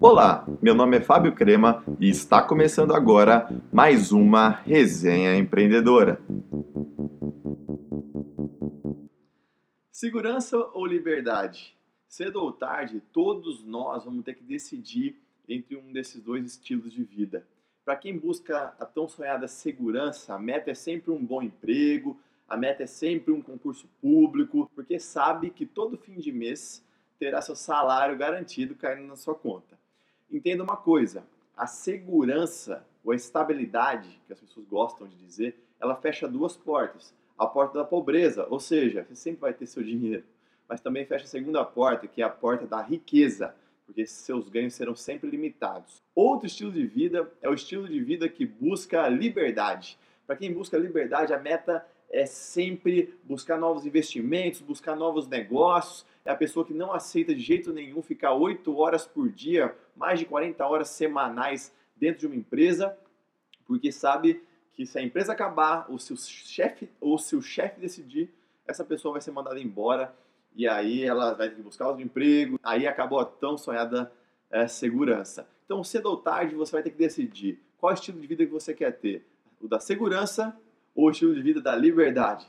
Olá, meu nome é Fábio Crema e está começando agora mais uma resenha empreendedora. Segurança ou liberdade? Cedo ou tarde, todos nós vamos ter que decidir entre um desses dois estilos de vida. Para quem busca a tão sonhada segurança, a meta é sempre um bom emprego, a meta é sempre um concurso público, porque sabe que todo fim de mês terá seu salário garantido caindo na sua conta. Entenda uma coisa: a segurança ou a estabilidade, que as pessoas gostam de dizer, ela fecha duas portas. A porta da pobreza, ou seja, você sempre vai ter seu dinheiro, mas também fecha a segunda porta, que é a porta da riqueza, porque seus ganhos serão sempre limitados. Outro estilo de vida é o estilo de vida que busca liberdade. Para quem busca liberdade, a meta é sempre buscar novos investimentos, buscar novos negócios, é a pessoa que não aceita de jeito nenhum ficar 8 horas por dia, mais de 40 horas semanais dentro de uma empresa, porque sabe que se a empresa acabar, ou se o chefe ou se o chefe decidir, essa pessoa vai ser mandada embora. E aí ela vai ter que buscar outro emprego, aí acabou a tão sonhada é, segurança. Então, cedo ou tarde, você vai ter que decidir qual estilo de vida que você quer ter, o da segurança o estilo de vida da liberdade.